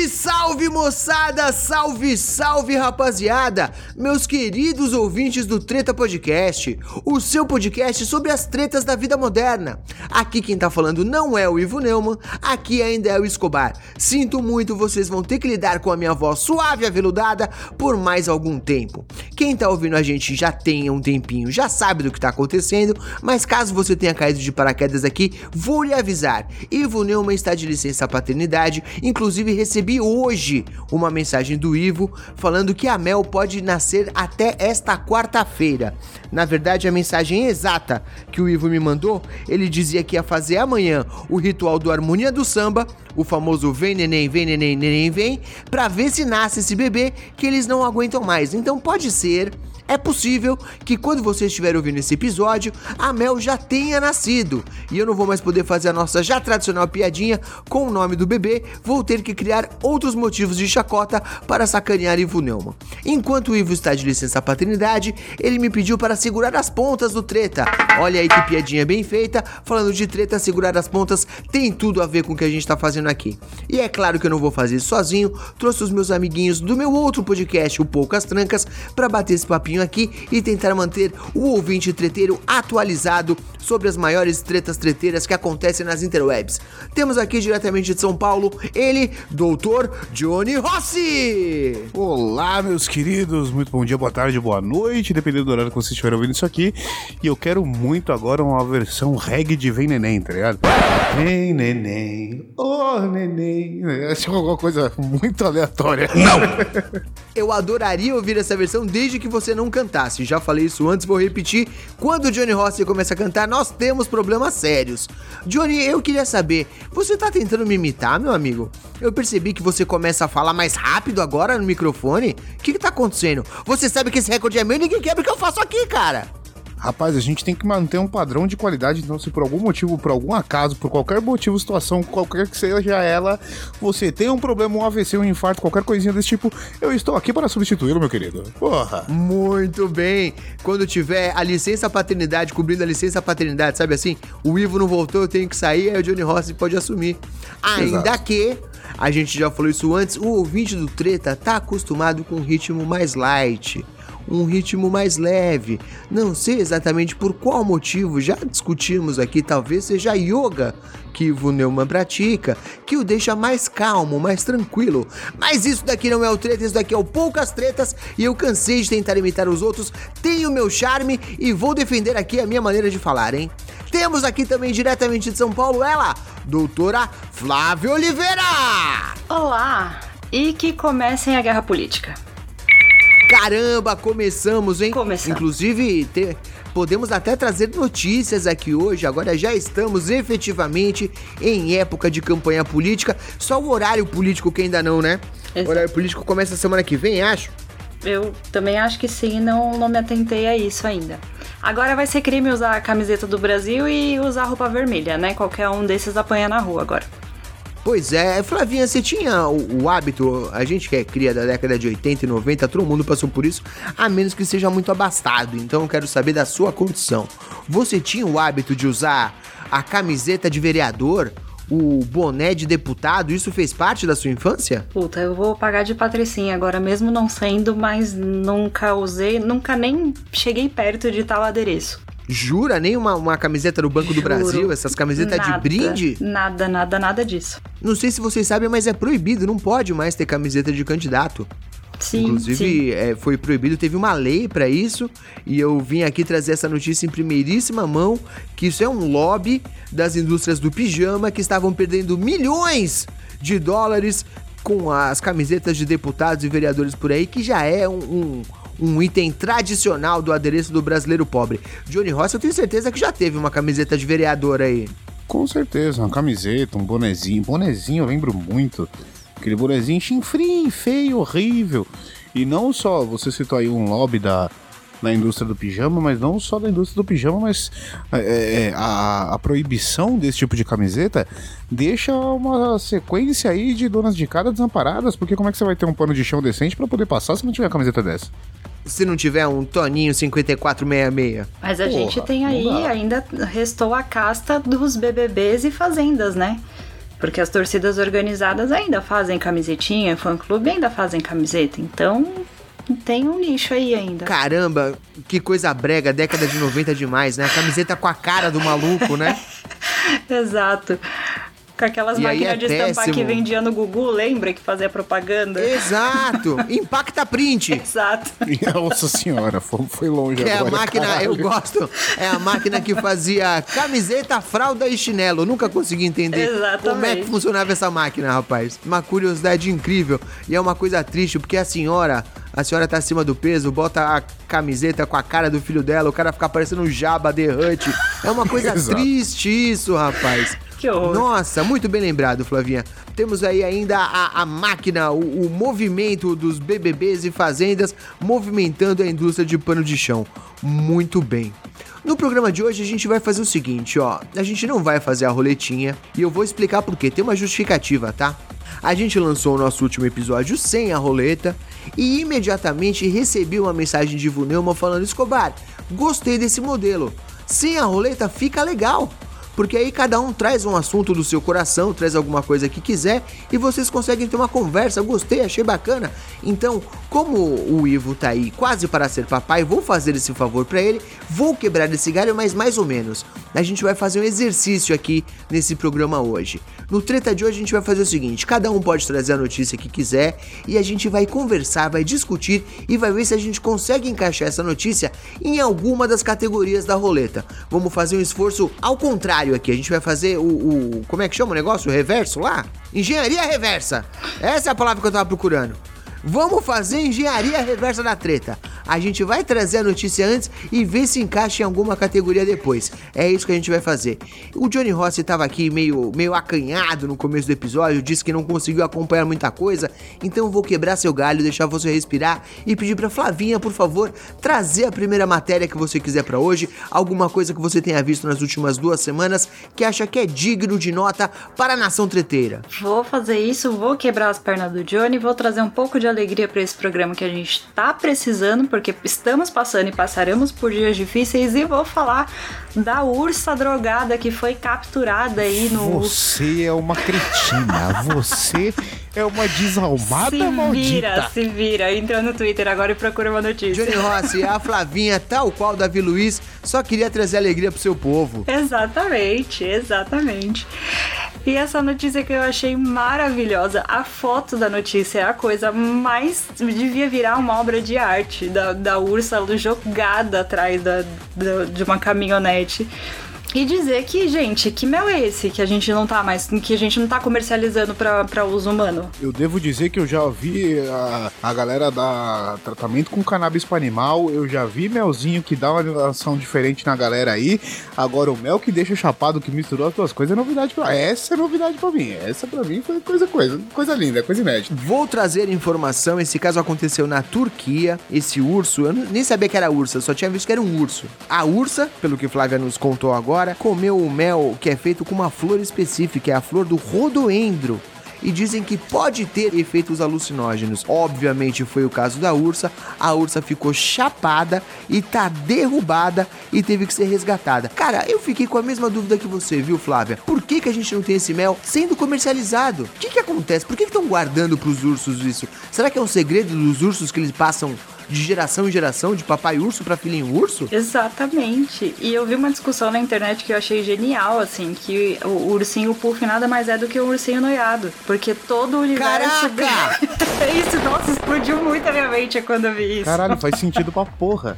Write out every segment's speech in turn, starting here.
Salve, salve moçada! Salve, salve rapaziada! Meus queridos ouvintes do Treta Podcast, o seu podcast sobre as tretas da vida moderna. Aqui quem tá falando não é o Ivo Neumann, aqui ainda é o Escobar. Sinto muito, vocês vão ter que lidar com a minha voz suave e aveludada por mais algum tempo. Quem tá ouvindo a gente já tem um tempinho, já sabe do que tá acontecendo, mas caso você tenha caído de paraquedas aqui, vou lhe avisar. Ivo Neumann está de licença paternidade, inclusive recebi hoje uma mensagem do Ivo falando que a Mel pode nascer até esta quarta-feira. Na verdade, a mensagem exata que o Ivo me mandou, ele dizia que ia fazer amanhã o ritual do Harmonia do Samba, o famoso vem neném, vem neném, neném vem, pra ver se nasce esse bebê que eles não aguentam mais. Então pode ser é possível que quando você estiver ouvindo esse episódio, a Mel já tenha nascido. E eu não vou mais poder fazer a nossa já tradicional piadinha com o nome do bebê, vou ter que criar outros motivos de chacota para sacanear Ivo Neumann. Enquanto o Ivo está de licença paternidade, ele me pediu para segurar as pontas do treta. Olha aí que piadinha bem feita, falando de treta, segurar as pontas tem tudo a ver com o que a gente está fazendo aqui. E é claro que eu não vou fazer isso sozinho, trouxe os meus amiguinhos do meu outro podcast, o Poucas Trancas, para bater esse papinho aqui e tentar manter o ouvinte treteiro atualizado sobre as maiores tretas treteiras que acontecem nas interwebs. Temos aqui diretamente de São Paulo ele, Doutor Johnny Rossi. Olá, meus queridos, muito bom dia, boa tarde, boa noite, dependendo do horário que vocês estiverem ouvindo isso aqui. E eu quero muito agora uma versão reggae de Vem Neném, tá ligado? Vem Neném, oh Neném. Essa é alguma coisa muito aleatória. Não! Eu adoraria ouvir essa versão desde que você não cantasse. Já falei isso antes, vou repetir. Quando Johnny Rossi começa a cantar, nós temos problemas sérios. Johnny, eu queria saber, você tá tentando me imitar, meu amigo? Eu percebi que você começa a falar mais rápido agora no microfone. O que, que tá acontecendo? Você sabe que esse recorde é meu e ninguém quebra o que eu faço aqui, cara. Rapaz, a gente tem que manter um padrão de qualidade, então se por algum motivo, por algum acaso, por qualquer motivo, situação, qualquer que seja ela, você tem um problema, um AVC, um infarto, qualquer coisinha desse tipo, eu estou aqui para substituí-lo, meu querido. Porra. Muito bem. Quando tiver a licença paternidade, cobrindo a licença paternidade, sabe assim? O Ivo não voltou, eu tenho que sair, aí o Johnny Rossi pode assumir. Ainda Exato. que, a gente já falou isso antes, o ouvinte do Treta tá acostumado com um ritmo mais light. Um ritmo mais leve. Não sei exatamente por qual motivo, já discutimos aqui, talvez seja yoga que Ivo Neumann pratica, que o deixa mais calmo, mais tranquilo. Mas isso daqui não é o treta, isso daqui é o poucas tretas e eu cansei de tentar imitar os outros, tenho meu charme e vou defender aqui a minha maneira de falar, hein? Temos aqui também diretamente de São Paulo ela, doutora Flávia Oliveira! Olá! E que comecem a guerra política. Caramba, começamos, hein? Começamos. Inclusive, te- podemos até trazer notícias aqui hoje. Agora já estamos efetivamente em época de campanha política. Só o horário político que ainda não, né? O Exato. horário político começa semana que vem, acho. Eu também acho que sim, não, não me atentei a isso ainda. Agora vai ser crime usar a camiseta do Brasil e usar roupa vermelha, né? Qualquer um desses apanha na rua agora. Pois é, Flavinha, você tinha o, o hábito, a gente que é cria da década de 80 e 90, todo mundo passou por isso, a menos que seja muito abastado. Então eu quero saber da sua condição. Você tinha o hábito de usar a camiseta de vereador, o boné de deputado, isso fez parte da sua infância? Puta, eu vou pagar de patricinha agora, mesmo não sendo, mas nunca usei, nunca nem cheguei perto de tal adereço. Jura? Nem uma, uma camiseta do Banco do Juro. Brasil, essas camisetas de Nada, brinde? Nada, nada, nada disso. Não sei se vocês sabem, mas é proibido, não pode mais ter camiseta de candidato. Sim, sim. Inclusive, é, foi proibido, teve uma lei pra isso, e eu vim aqui trazer essa notícia em primeiríssima mão, que isso é um lobby das indústrias do pijama que estavam perdendo milhões de dólares com as camisetas de deputados e vereadores por aí, que já é um, um, um item tradicional do adereço do brasileiro pobre. Johnny Ross, eu tenho certeza que já teve uma camiseta de vereador aí. Com certeza, uma camiseta, um bonezinho. Bonezinho eu lembro muito. Aquele bonezinho chinfrim, feio, horrível. E não só, você citou aí um lobby da, na indústria do pijama, mas não só da indústria do pijama, mas é, é, a, a proibição desse tipo de camiseta deixa uma sequência aí de donas de casa desamparadas, porque como é que você vai ter um pano de chão decente para poder passar se não tiver camiseta dessa? Se não tiver um Toninho 5466. Mas a Porra, gente tem aí, ainda restou a casta dos BBBs e fazendas, né? Porque as torcidas organizadas ainda fazem camisetinha, fã-clube ainda fazem camiseta. Então, tem um nicho aí ainda. Caramba, que coisa brega, década de 90 demais, né? A camiseta com a cara do maluco, né? Exato. Com aquelas E aí máquinas é de estampar que péssimo. vendia no Gugu, lembra que fazia propaganda? Exato! Impacta print! Exato. Nossa senhora, foi, longe É a agora. máquina, caralho. eu gosto. É a máquina que fazia camiseta, fralda e chinelo. Eu nunca consegui entender Exatamente. como é que funcionava essa máquina, rapaz. Uma curiosidade incrível. E é uma coisa triste, porque a senhora, a senhora tá acima do peso, bota a camiseta com a cara do filho dela, o cara fica parecendo um Jabba The Hutt. É uma coisa triste isso, rapaz. Que horror. Nossa, muito bem lembrado, Flavinha. Temos aí ainda a, a máquina, o, o movimento dos BBBs e fazendas movimentando a indústria de pano de chão. Muito bem. No programa de hoje a gente vai fazer o seguinte, ó. A gente não vai fazer a roletinha e eu vou explicar por quê. Tem uma justificativa, tá? A gente lançou o nosso último episódio sem a roleta e imediatamente recebi uma mensagem de Vuneuma falando: Escobar, gostei desse modelo. Sem a roleta fica legal. Porque aí cada um traz um assunto do seu coração, traz alguma coisa que quiser e vocês conseguem ter uma conversa. Gostei, achei bacana. Então, como o Ivo tá aí quase para ser papai, vou fazer esse favor para ele, vou quebrar esse galho, mas mais ou menos. A gente vai fazer um exercício aqui nesse programa hoje. No treta de hoje a gente vai fazer o seguinte: cada um pode trazer a notícia que quiser e a gente vai conversar, vai discutir e vai ver se a gente consegue encaixar essa notícia em alguma das categorias da roleta. Vamos fazer um esforço ao contrário aqui. A gente vai fazer o, o- como é que chama o negócio? O reverso lá? Engenharia reversa. Essa é a palavra que eu tava procurando. Vamos fazer engenharia reversa da treta. A gente vai trazer a notícia antes e ver se encaixa em alguma categoria depois. É isso que a gente vai fazer. O Johnny Rossi tava aqui meio, meio acanhado no começo do episódio, disse que não conseguiu acompanhar muita coisa, então eu vou quebrar seu galho, deixar você respirar e pedir pra Flavinha, por favor, trazer a primeira matéria que você quiser pra hoje, alguma coisa que você tenha visto nas últimas duas semanas que acha que é digno de nota para a nação treteira. Vou fazer isso, vou quebrar as pernas do Johnny, vou trazer um pouco de alegria pra esse programa que a gente tá precisando, porque estamos passando e passaremos por dias difíceis e vou falar da ursa drogada que foi capturada aí no Você é uma cretina. Você é uma desalmada se maldita. vira, se vira. Entra no Twitter agora e procura uma notícia. Johnny Rossi, a Flavinha, tal qual Davi Luiz, só queria trazer alegria pro seu povo. Exatamente, exatamente. E essa notícia que eu achei maravilhosa, a foto da notícia é a coisa mais. devia virar uma obra de arte da, da ursa jogada atrás da, da- de uma caminhonete. E dizer que, gente, que mel é esse que a gente não tá mais. que a gente não tá comercializando pra, pra uso humano? Eu devo dizer que eu já vi a, a galera dar tratamento com cannabis para animal, eu já vi melzinho que dá uma ação diferente na galera aí. Agora o mel que deixa chapado, que misturou as duas coisas é novidade pra Essa é novidade pra mim. Essa pra mim foi coisa, coisa, coisa linda, coisa inédita. Vou trazer informação, esse caso aconteceu na Turquia, esse urso, eu nem sabia que era ursa, eu só tinha visto que era um urso. A ursa, pelo que Flávia nos contou agora, comeu o mel que é feito com uma flor específica, é a flor do rodoendro. E dizem que pode ter efeitos alucinógenos. Obviamente foi o caso da ursa. A ursa ficou chapada e tá derrubada e teve que ser resgatada. Cara, eu fiquei com a mesma dúvida que você, viu, Flávia? Por que, que a gente não tem esse mel sendo comercializado? O que, que acontece? Por que estão guardando pros ursos isso? Será que é um segredo dos ursos que eles passam de geração em geração, de papai urso pra filhinho urso? Exatamente. E eu vi uma discussão na internet que eu achei genial, assim, que o ursinho puff nada mais é do que o ursinho noiado. Porque todo o universo. Caraca! isso, nossa, explodiu muito a minha mente quando eu vi isso. Caralho, faz sentido pra porra.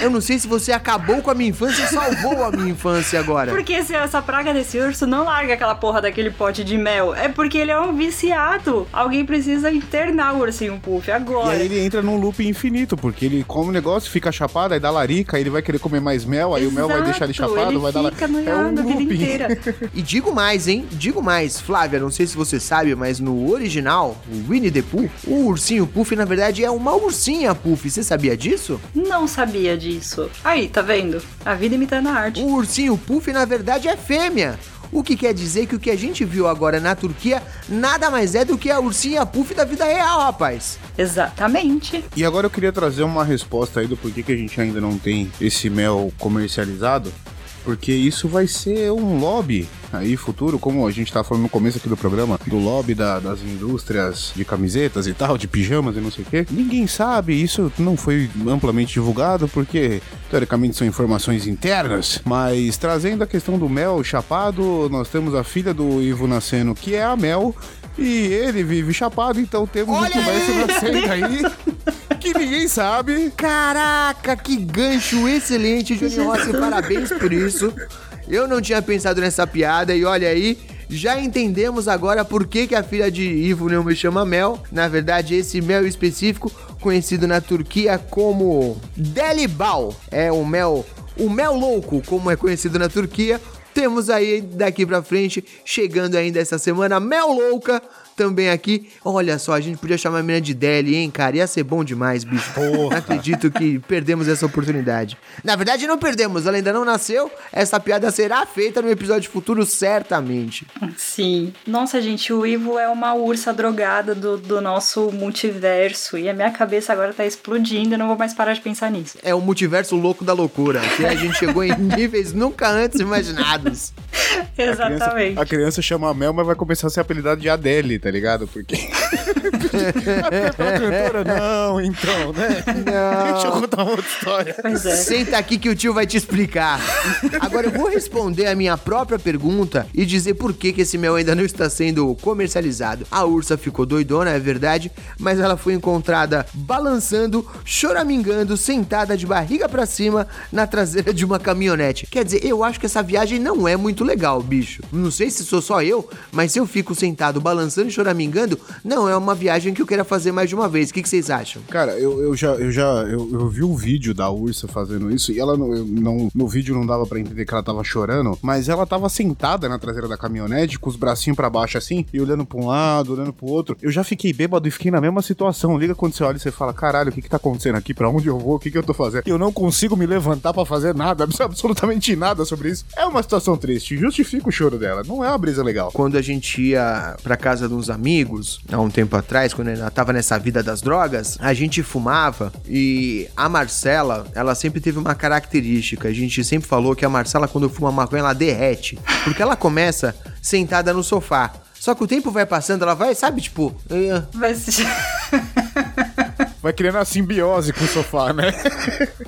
Eu não sei se você acabou com a minha infância ou salvou a minha infância agora. Porque se essa praga desse urso não larga aquela porra daquele pote de mel, é porque ele é um viciado. Alguém precisa internar o ursinho Puff E agora. aí ele entra num loop infinito, porque ele come o negócio, fica chapado, aí dá larica, aí ele vai querer comer mais mel, aí o mel vai deixar ele Exato, chapado, ele vai dar fica larica. É um looping. inteira. E digo mais, hein? Digo mais. Flávia, não sei se você sabe, mas no original, o Winnie the Pooh, o ursinho Puff, na verdade, é uma ursinha Puff. Você sabia disso? Não sabia disso. Aí, tá vendo? A vida imitando a arte. O ursinho Puff, na verdade, é fêmea. O que quer dizer que o que a gente viu agora na Turquia nada mais é do que a ursinha Puff da vida real, rapaz. Exatamente. E agora eu queria trazer uma resposta aí do porquê que a gente ainda não tem esse mel comercializado. Porque isso vai ser um lobby aí futuro, como a gente tá falando no começo aqui do programa, do lobby da- das indústrias de camisetas e tal, de pijamas e não sei o quê. Ninguém sabe, isso não foi amplamente divulgado, porque teoricamente são informações internas. Mas trazendo a questão do mel chapado, nós temos a filha do Ivo Nasceno, que é a Mel, e ele vive chapado, então temos Olha comércio aí! nascendo aí. Que ninguém sabe. Caraca, que gancho excelente, Johnny Rossi. Parabéns por isso. Eu não tinha pensado nessa piada e olha aí. Já entendemos agora por que, que a filha de Ivo não me chama Mel. Na verdade, esse mel específico, conhecido na Turquia como Delibal, é o mel, o mel louco, como é conhecido na Turquia. Temos aí daqui pra frente, chegando ainda essa semana, Mel Louca também aqui. Olha só, a gente podia chamar a menina de Deli, hein, cara? Ia ser bom demais, bicho. Não acredito que perdemos essa oportunidade. Na verdade, não perdemos, ela ainda não nasceu. Essa piada será feita no episódio futuro, certamente. Sim. Nossa, gente, o Ivo é uma ursa drogada do, do nosso multiverso. E a minha cabeça agora tá explodindo. Eu não vou mais parar de pensar nisso. É o multiverso louco da loucura, que a gente chegou em níveis nunca antes imaginados. Exatamente. A criança chama a Mel, mas vai começar a ser apelidada de Adele, tá ligado? Porque. a cantora, não, então, né? Deixa eu contar uma outra história. Pois é. Senta aqui que o tio vai te explicar. Agora eu vou responder a minha própria pergunta e dizer por que, que esse mel ainda não está sendo comercializado. A ursa ficou doidona, é verdade, mas ela foi encontrada balançando, choramingando, sentada de barriga pra cima na traseira de uma caminhonete. Quer dizer, eu acho que essa viagem não é muito legal, bicho. Não sei se sou só eu, mas se eu fico sentado balançando e choramingando, não é uma viagem que eu queira fazer mais de uma vez. O que, que vocês acham? Cara, eu, eu já, eu já eu, eu vi o vídeo da ursa fazendo isso e ela não, não- no vídeo não dava pra entender que ela tava chorando, mas ela tava sentada na traseira da caminhonete com os bracinhos pra baixo assim e olhando pra um lado, olhando pro outro. Eu já fiquei bêbado e fiquei na mesma situação. Liga quando você olha e você fala: caralho, o que que tá acontecendo aqui? Pra onde eu vou? O que que eu tô fazendo? Eu não consigo me levantar pra fazer nada, absolutamente nada sobre isso. É uma situação triste, justifica o choro dela. Não é uma brisa legal. quando a gente ia pra casa de uns amigos, há um tempo atrás, quando ela tava nessa vida das drogas, a gente fumava e a Marcela, ela sempre teve uma característica. A gente sempre falou que a Marcela, quando fuma maconha, ela derrete. Porque ela começa sentada no sofá. Só que o tempo vai passando, ela vai, sabe, tipo. eh, Vai se... Vai criando a simbiose com o sofá, né?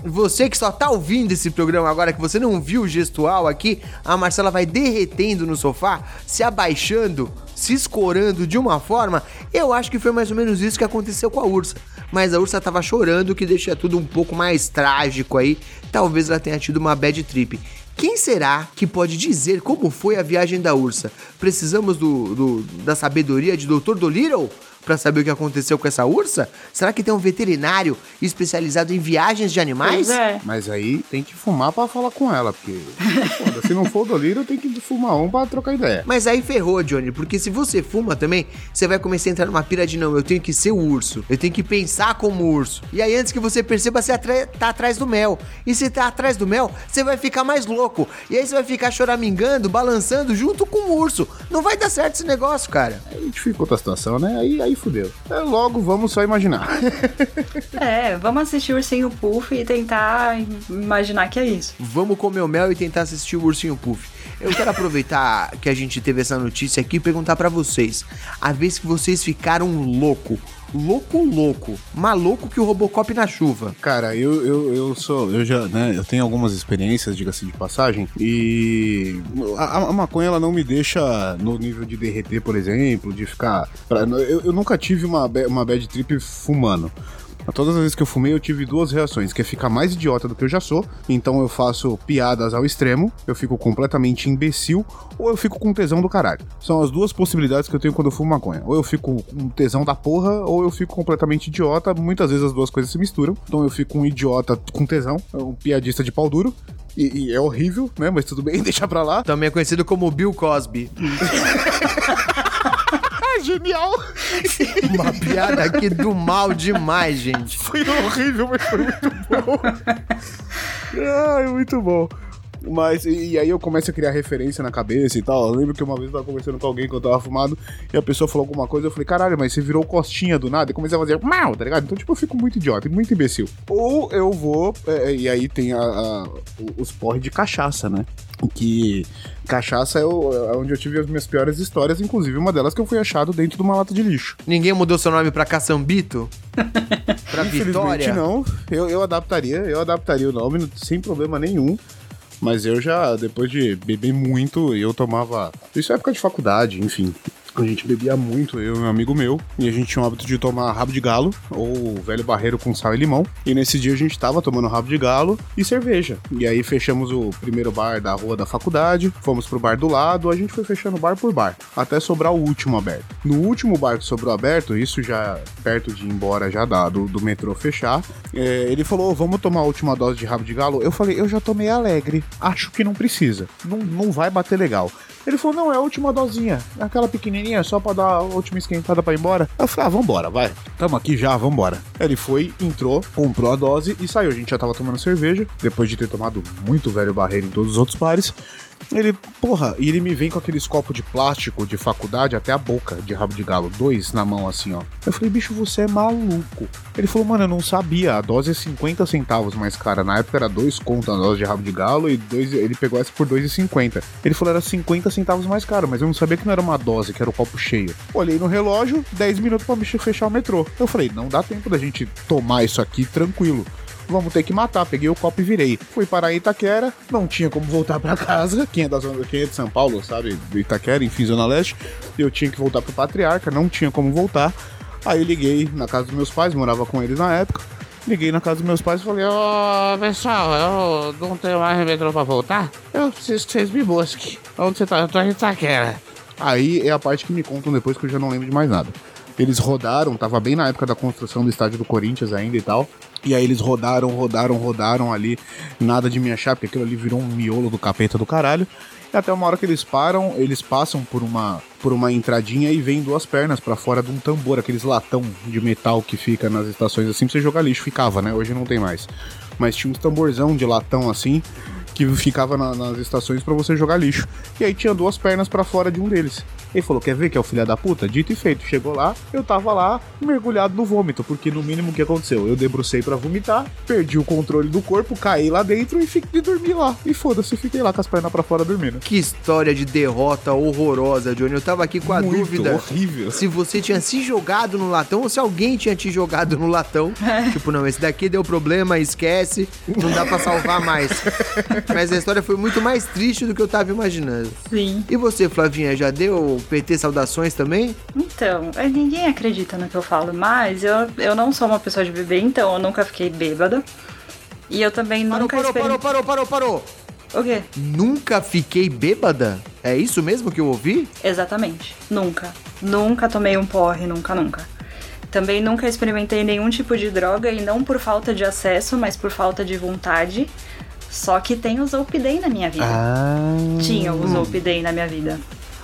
Você que só tá ouvindo esse programa agora, que você não viu o gestual aqui, a Marcela vai derretendo no sofá, se abaixando, se escorando de uma forma. Eu acho que foi mais ou menos isso que aconteceu com a ursa. Mas a ursa tava chorando, o que deixa tudo um pouco mais trágico aí. Talvez ela tenha tido uma bad trip. Quem será que pode dizer como foi a viagem da ursa? Precisamos do, do- da sabedoria de Dr. Dolittle? Pra saber o que aconteceu com essa ursa? Será que tem um veterinário especializado em viagens de animais? Pois é. Mas aí tem que fumar pra falar com ela, porque foda, se não for o Doliro, tem que fumar um pra trocar ideia. Mas aí ferrou, Johnny, porque se você fuma também, você vai começar a entrar numa pira de não, eu tenho que ser o urso, eu tenho que pensar como urso. E aí antes que você perceba, você atra- tá atrás do mel. E se tá atrás do mel, você vai ficar mais louco. E aí você vai ficar choramingando, balançando junto com o urso. Não vai dar certo esse negócio, cara. Aí dificulta a situação, né? Aí, aí fudeu. É, logo, vamos só imaginar. É, vamos assistir Ursinho Puff e tentar imaginar que é isso. Vamos comer o mel e tentar assistir o Ursinho Puff. Eu quero aproveitar que a gente teve essa notícia aqui e perguntar pra vocês. A vez que vocês ficaram louco, louco, louco, maluco que o Robocop na chuva. Cara, eu, eu, eu sou. Eu já, né? Eu tenho algumas experiências, diga-se de passagem. E a, a maconha ela não me deixa no nível de derreter, por exemplo, de ficar. pra- eu, eu nunca tive uma, uma bad trip fumando. Todas as vezes que eu fumei, eu tive duas reações, que é ficar mais idiota do que eu já sou, então eu faço piadas ao extremo, eu fico completamente imbecil, ou eu fico com tesão do caralho. São as duas possibilidades que eu tenho quando eu fumo maconha. Ou eu fico com tesão da porra, ou eu fico completamente idiota. Muitas vezes as duas coisas se misturam. Então eu fico um idiota com tesão, um piadista de pau duro. E, e é horrível, né? Mas tudo bem, deixa pra lá. Também é conhecido como Bill Cosby. É genial! Uma piada aqui do mal demais, gente. Foi horrível, mas foi muito bom. Ai, muito bom. Mas, e, e aí eu começo a criar referência na cabeça e tal. Eu lembro que uma vez eu tava conversando com alguém que eu tava fumado e a pessoa falou alguma coisa. Eu falei, caralho, mas você virou costinha do nada e comecei a fazer mal, tá ligado? Então, tipo, eu fico muito idiota, muito imbecil. Ou eu vou, é, e aí tem a, a- os porre de cachaça, né? Que cachaça é, o- é onde eu tive as minhas piores histórias, inclusive uma delas que eu fui achado dentro de uma lata de lixo. Ninguém mudou seu nome pra Caçambito? pra Infelizmente Vitória? não. Eu, eu adaptaria, eu adaptaria o nome sem problema nenhum. Mas eu já, depois de beber muito, eu tomava. Isso é época de faculdade, enfim. A gente bebia muito, eu e um amigo meu, e a gente tinha o hábito de tomar rabo de galo, ou velho barreiro com sal e limão. E nesse dia a gente tava tomando rabo de galo e cerveja. E aí fechamos o primeiro bar da rua da faculdade, fomos pro bar do lado, a gente foi fechando bar por bar, até sobrar o último aberto. No último bar que sobrou aberto, isso já perto de ir embora já da, do, do metrô fechar, é, ele falou, vamos tomar a última dose de rabo de galo? Eu falei, eu já tomei alegre, acho que não precisa, não, não vai bater legal. Ele falou, não, é a última dosinha, aquela pequenininha, só pra dar a última esquentada pra ir embora. Eu falei, ah, vambora, vai. Tamo aqui já, vambora. Ele foi, entrou, comprou a dose e saiu. A gente já tava tomando cerveja, depois de ter tomado muito velho barreiro em todos os outros bares. Ele, porra, e ele me vem com aqueles copos de plástico de faculdade até a boca de rabo de galo, dois na mão assim, ó. Eu falei, bicho, você é maluco. Ele falou, mano, eu não sabia, a dose é 50 centavos mais cara. Na época era dois conto a dose de rabo de galo e dois, ele pegou essa por 2,50. Ele falou, era 50 centavos mais caro, mas eu não sabia que não era uma dose, que era o copo cheio. Olhei no relógio, 10 minutos pra bicho fechar o metrô. Eu falei, não dá tempo da gente tomar isso aqui tranquilo vamos ter que matar. Peguei o copo e virei. Fui parar em Itaquera, não tinha como voltar pra casa. Quem é da zona, quem é de São Paulo, sabe? Itaquera, enfim, Zona Leste. Eu tinha que voltar pro Patriarca, não tinha como voltar. Aí liguei na casa dos meus pais, morava com eles na época. Liguei na casa dos meus pais e falei, ô pessoal, eu não tenho mais metrô pra voltar. Eu preciso que vocês me busquem. Onde você tá? Eu tô em Itaquera. Aí é a parte que me contam depois que eu já não lembro de mais nada. Eles rodaram, tava bem na época da construção do estádio do Corinthians ainda e tal. E aí eles rodaram, rodaram, rodaram ali, nada de me achar, porque aquilo ali virou um miolo do capeta do caralho. E até uma hora que eles param, eles passam por uma, por uma entradinha e vêm duas pernas pra fora de um tambor, aqueles latão de metal que fica nas estações assim pra você jogar lixo. Ficava, né? Hoje não tem mais. Mas tinha um tamborzão de latão assim que ficava na- nas estações pra você jogar lixo. E aí tinha duas pernas pra fora de um deles. Ele falou: Quer ver que é o filho da puta? Dito e feito. Chegou lá, eu tava lá mergulhado no vômito, porque no mínimo o que aconteceu? Eu debrucei pra vomitar, perdi o controle do corpo, caí lá dentro e fiquei dormir lá. E foda-se, fiquei lá com as pernas pra fora dormindo. Que história de derrota horrorosa, Johnny. Eu tava aqui com a Muito dúvida horrível. se você tinha se jogado no latão ou se alguém tinha te jogado no latão. tipo, não, esse daqui deu problema, esquece, não dá pra salvar mais. Mas a história foi muito mais triste do que eu tava imaginando. Sim. E você, Flavinha, já deu PT saudações também? Então, é, ninguém acredita no que eu falo, mas eu, eu não sou uma pessoa de beber, então eu nunca fiquei bêbada. E eu também Parou, nunca parou, experimentei. parou, parou, parou, parou. O quê? Nunca fiquei bêbada? É isso mesmo que eu ouvi? Exatamente. Nunca. Nunca tomei um porre, nunca, nunca. Também nunca experimentei nenhum tipo de droga e não por falta de acesso, mas por falta de vontade. Só que tem o Zolpidem na minha vida. Ah. Tinha o Zolpidem na minha vida.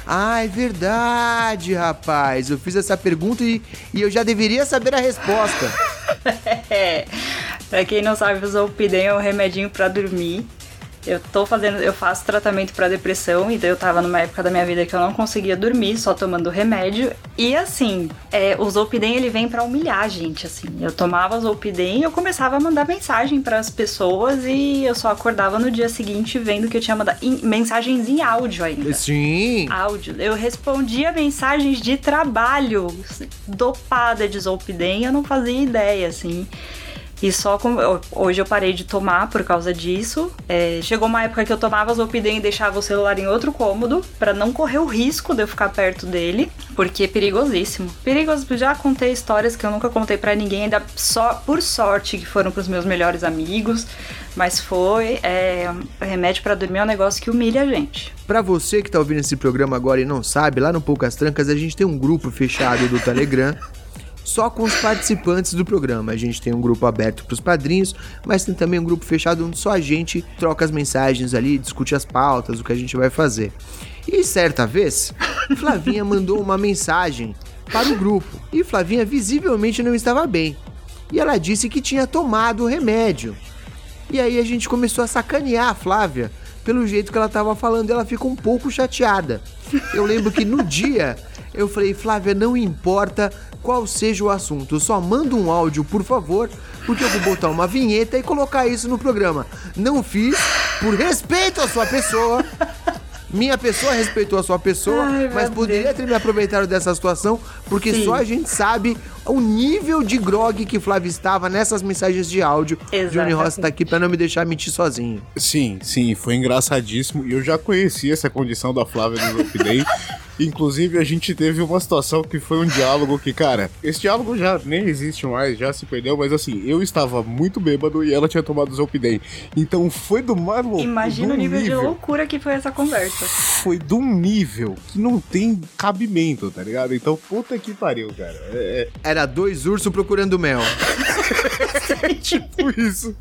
Ah, é verdade, rapaz. Eu fiz essa pergunta e, e eu já deveria saber a resposta. É. Pra quem não sabe, o Zolpidem é um remedinho pra dormir. Eu tô fazendo, eu faço tratamento pra depressão, e daí eu tava numa época da minha vida que eu não conseguia dormir, só tomando remédio. E assim, é, o Zolpidem ele vem pra humilhar a gente, assim. Eu tomava Zolpidem e eu começava a mandar mensagem pras pessoas e eu só acordava no dia seguinte vendo que eu tinha mandado em- mensagens em áudio ainda Sim. áudio. Eu respondia mensagens de trabalho dopada de Zolpidem, eu não fazia ideia, assim. E só com, hoje eu parei de tomar por causa disso. É, chegou uma época que eu tomava Zolpidem e deixava o celular em outro cômodo para não correr o risco de eu ficar perto dele, porque é perigosíssimo. Perigoso, já contei histórias que eu nunca contei para ninguém, ainda só por sorte que foram pros meus melhores amigos, mas foi é, remédio para dormir é um negócio que humilha a gente. Pra você que tá ouvindo esse programa agora e não sabe, lá no Poucas Trancas a gente tem um grupo fechado do Telegram só com os participantes do programa. A gente tem um grupo aberto para os padrinhos, mas tem também um grupo fechado onde só a gente troca as mensagens ali, discute as pautas, o que a gente vai fazer. E certa vez, Flavinha mandou uma mensagem para o grupo e Flavinha visivelmente não estava bem. E ela disse que tinha tomado o remédio. E aí a gente começou a sacanear a Flávia pelo jeito que ela estava falando, ela ficou um pouco chateada. Eu lembro que no dia eu falei, Flávia, não importa qual seja o assunto. Só manda um áudio, por favor, porque eu vou botar uma vinheta e colocar isso no programa. Não fiz por respeito à sua pessoa. Minha pessoa respeitou a sua pessoa, Ai, mas poderia Deus. ter me aproveitado dessa situação, porque Sim. só a gente sabe o nível de grog que Flávio estava nessas mensagens de áudio. Johnny Exatamente. Rossi tá aqui pra não me deixar mentir sozinho. Sim, sim, foi engraçadíssimo. E eu já conhecia essa condição da Flávia do Zolpidem. Inclusive, a gente teve uma situação que foi um diálogo que, cara, esse diálogo já nem existe mais, já se perdeu, mas assim, eu estava muito bêbado e ela tinha tomado Zolpidem. Então foi do mais louco. Imagina o nível, de loucura que foi essa conversa. Foi de um nível que não tem cabimento, tá ligado? Então, puta que pariu, cara. É, Era dois ursos procurando mel. é tipo isso.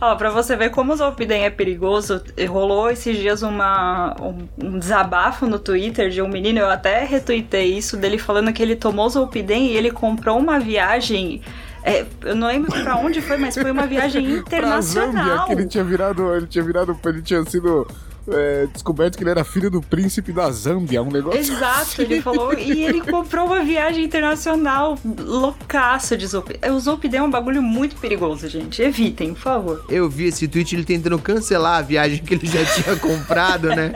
Ó, pra você ver como o Zolpidem é perigoso, rolou esses dias uma, um, um desabafo no Twitter de um menino, eu até retuitei isso, dele falando que ele tomou Zolpidem e ele comprou uma viagem... é, eu não lembro pra onde foi, mas foi uma viagem Pra Zâmbia, internacional. que ele tinha virado. Ele tinha virado. Ele tinha sido. É, descoberto que ele era filho do príncipe da Zâmbia, um negócio. Exato, ele falou. E ele comprou uma viagem internacional loucaça de Zolpidem. O Zolpidem é um bagulho muito perigoso, gente. Evitem, por favor. Eu vi esse tweet ele tentando cancelar a viagem que ele já tinha comprado, né?